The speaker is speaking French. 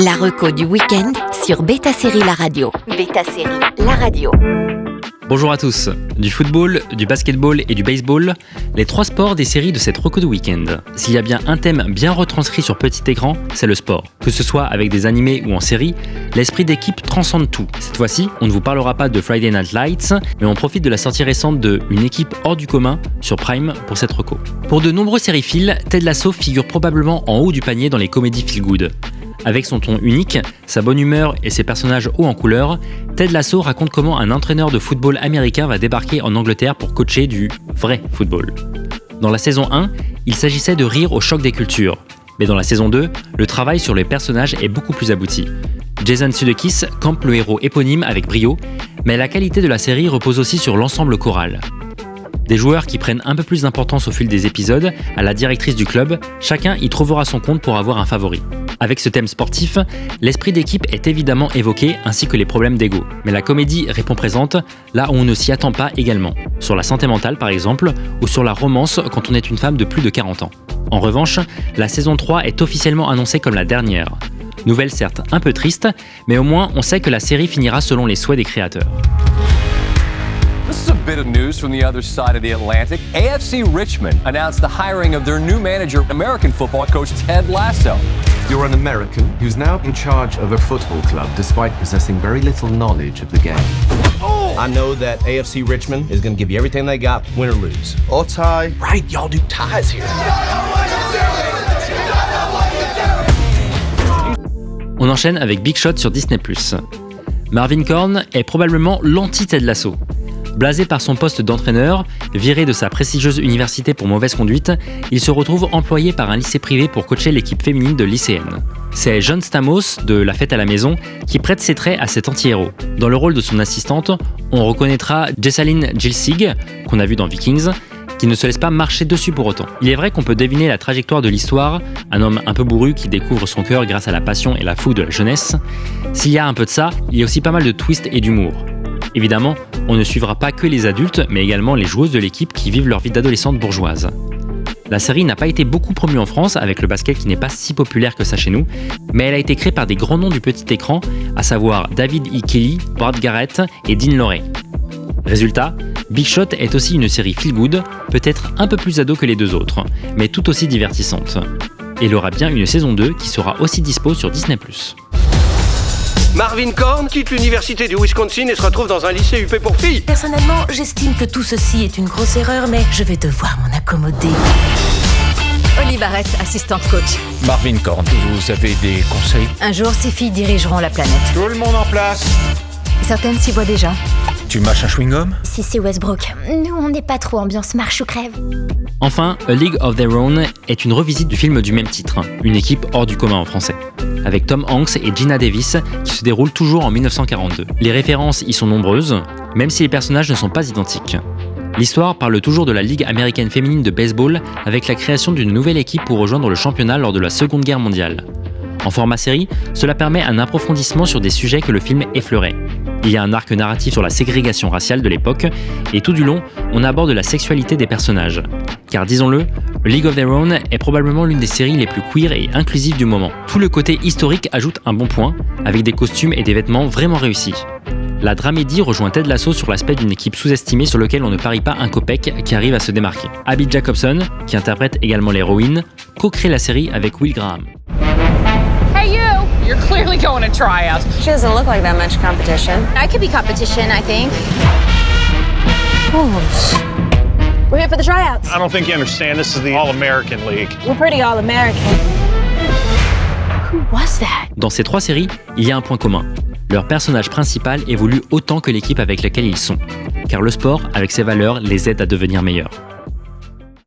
La reco du week-end sur Beta Série La Radio. Beta Série La Radio. Bonjour à tous. Du football, du basketball et du baseball, les trois sports des séries de cette reco du week-end. S'il y a bien un thème bien retranscrit sur petit écran, c'est le sport. Que ce soit avec des animés ou en série, l'esprit d'équipe transcende tout. Cette fois-ci, on ne vous parlera pas de Friday Night Lights, mais on profite de la sortie récente de Une équipe hors du commun sur Prime pour cette reco. Pour de nombreux sériphiles, Ted Lasso figure probablement en haut du panier dans les comédies feel good. Avec son ton unique, sa bonne humeur et ses personnages hauts en couleur, Ted Lasso raconte comment un entraîneur de football américain va débarquer en Angleterre pour coacher du vrai football. Dans la saison 1, il s'agissait de rire au choc des cultures. Mais dans la saison 2, le travail sur les personnages est beaucoup plus abouti. Jason Sudeikis campe le héros éponyme avec brio, mais la qualité de la série repose aussi sur l'ensemble choral. Des joueurs qui prennent un peu plus d'importance au fil des épisodes, à la directrice du club, chacun y trouvera son compte pour avoir un favori. Avec ce thème sportif, l'esprit d'équipe est évidemment évoqué ainsi que les problèmes d'ego. Mais la comédie répond présente là où on ne s'y attend pas également. Sur la santé mentale par exemple, ou sur la romance quand on est une femme de plus de 40 ans. En revanche, la saison 3 est officiellement annoncée comme la dernière. Nouvelle certes un peu triste, mais au moins on sait que la série finira selon les souhaits des créateurs. This is a bit of news from the other side of the Atlantic. AFC Richmond announced the hiring of their new manager, American football coach Ted Lasso. You're an American who's now in charge of a football club despite possessing very little knowledge of the game. I know that AFC Richmond is going to give you everything they got, win or lose. Or tie. Right, y'all do ties here. On enchaîne avec Big Shot sur Disney+. Marvin Korn est probablement l'anti-Ted Lasso. Blasé par son poste d'entraîneur, viré de sa prestigieuse université pour mauvaise conduite, il se retrouve employé par un lycée privé pour coacher l'équipe féminine de lycéennes. C'est John Stamos, de La Fête à la Maison, qui prête ses traits à cet anti-héros. Dans le rôle de son assistante, on reconnaîtra Jessalyn Gilsig, qu'on a vu dans Vikings, qui ne se laisse pas marcher dessus pour autant. Il est vrai qu'on peut deviner la trajectoire de l'histoire, un homme un peu bourru qui découvre son cœur grâce à la passion et la fougue de la jeunesse. S'il y a un peu de ça, il y a aussi pas mal de twists et d'humour. Évidemment, on ne suivra pas que les adultes, mais également les joueuses de l'équipe qui vivent leur vie d'adolescente bourgeoise. La série n'a pas été beaucoup promue en France avec le basket qui n'est pas si populaire que ça chez nous, mais elle a été créée par des grands noms du petit écran, à savoir David E. Kelly, Bart Garrett et Dean Lorey. Résultat, Big Shot est aussi une série feel good, peut-être un peu plus ado que les deux autres, mais tout aussi divertissante. Et il aura bien une saison 2 qui sera aussi dispo sur Disney+. Marvin Korn quitte l'université du Wisconsin et se retrouve dans un lycée UP pour filles. Personnellement, j'estime que tout ceci est une grosse erreur, mais je vais devoir m'en accommoder. Barrett, assistante coach. Marvin Korn, vous avez des conseils? Un jour, ces filles dirigeront la planète. Tout le monde en place. Certaines s'y voient déjà. Tu mâches un chewing-gum? Si c'est Westbrook. Nous, on n'est pas trop ambiance marche ou crève. Enfin, A League of Their Own est une revisite du film du même titre, une équipe hors du commun en français, avec Tom Hanks et Gina Davis qui se déroule toujours en 1942. Les références y sont nombreuses, même si les personnages ne sont pas identiques. L'histoire parle toujours de la Ligue américaine féminine de baseball avec la création d'une nouvelle équipe pour rejoindre le championnat lors de la Seconde Guerre mondiale. En format série, cela permet un approfondissement sur des sujets que le film effleurait. Il y a un arc narratif sur la ségrégation raciale de l'époque, et tout du long, on aborde la sexualité des personnages. Car disons-le, League of Their Own est probablement l'une des séries les plus queer et inclusives du moment. Tout le côté historique ajoute un bon point, avec des costumes et des vêtements vraiment réussis. La dramédie rejoint Ted Lasso sur l'aspect d'une équipe sous-estimée sur lequel on ne parie pas un copec qui arrive à se démarquer. Abby Jacobson, qui interprète également l'héroïne, co-crée la série avec Will Graham. Going to tryouts. She doesn't look like that much competition. I could be competition, I think. Oh, We're here for the tryouts. I don't think you understand. This is the All-American League. We're pretty all-American. Who was that? Dans ces trois séries, il y a un point commun. Leur personnage principal évolue autant que l'équipe avec laquelle ils sont. Car le sport, avec ses valeurs, les aide à devenir meilleurs.